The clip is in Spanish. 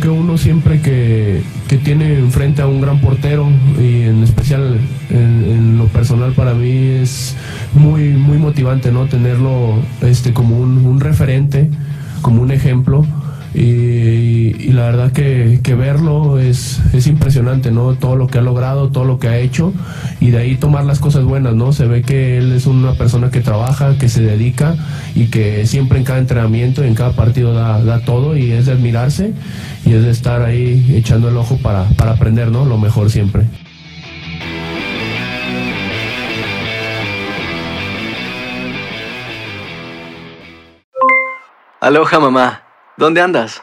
Que uno siempre que, que tiene enfrente a un gran portero y en especial en, en lo personal para mí es muy muy motivante no tenerlo este como un, un referente como un ejemplo y, y la verdad que, verlo es, es impresionante, ¿no? Todo lo que ha logrado, todo lo que ha hecho y de ahí tomar las cosas buenas, ¿no? Se ve que él es una persona que trabaja, que se dedica y que siempre en cada entrenamiento y en cada partido da, da todo y es de admirarse y es de estar ahí echando el ojo para, para aprender, ¿no? Lo mejor siempre. Aloha mamá, ¿dónde andas?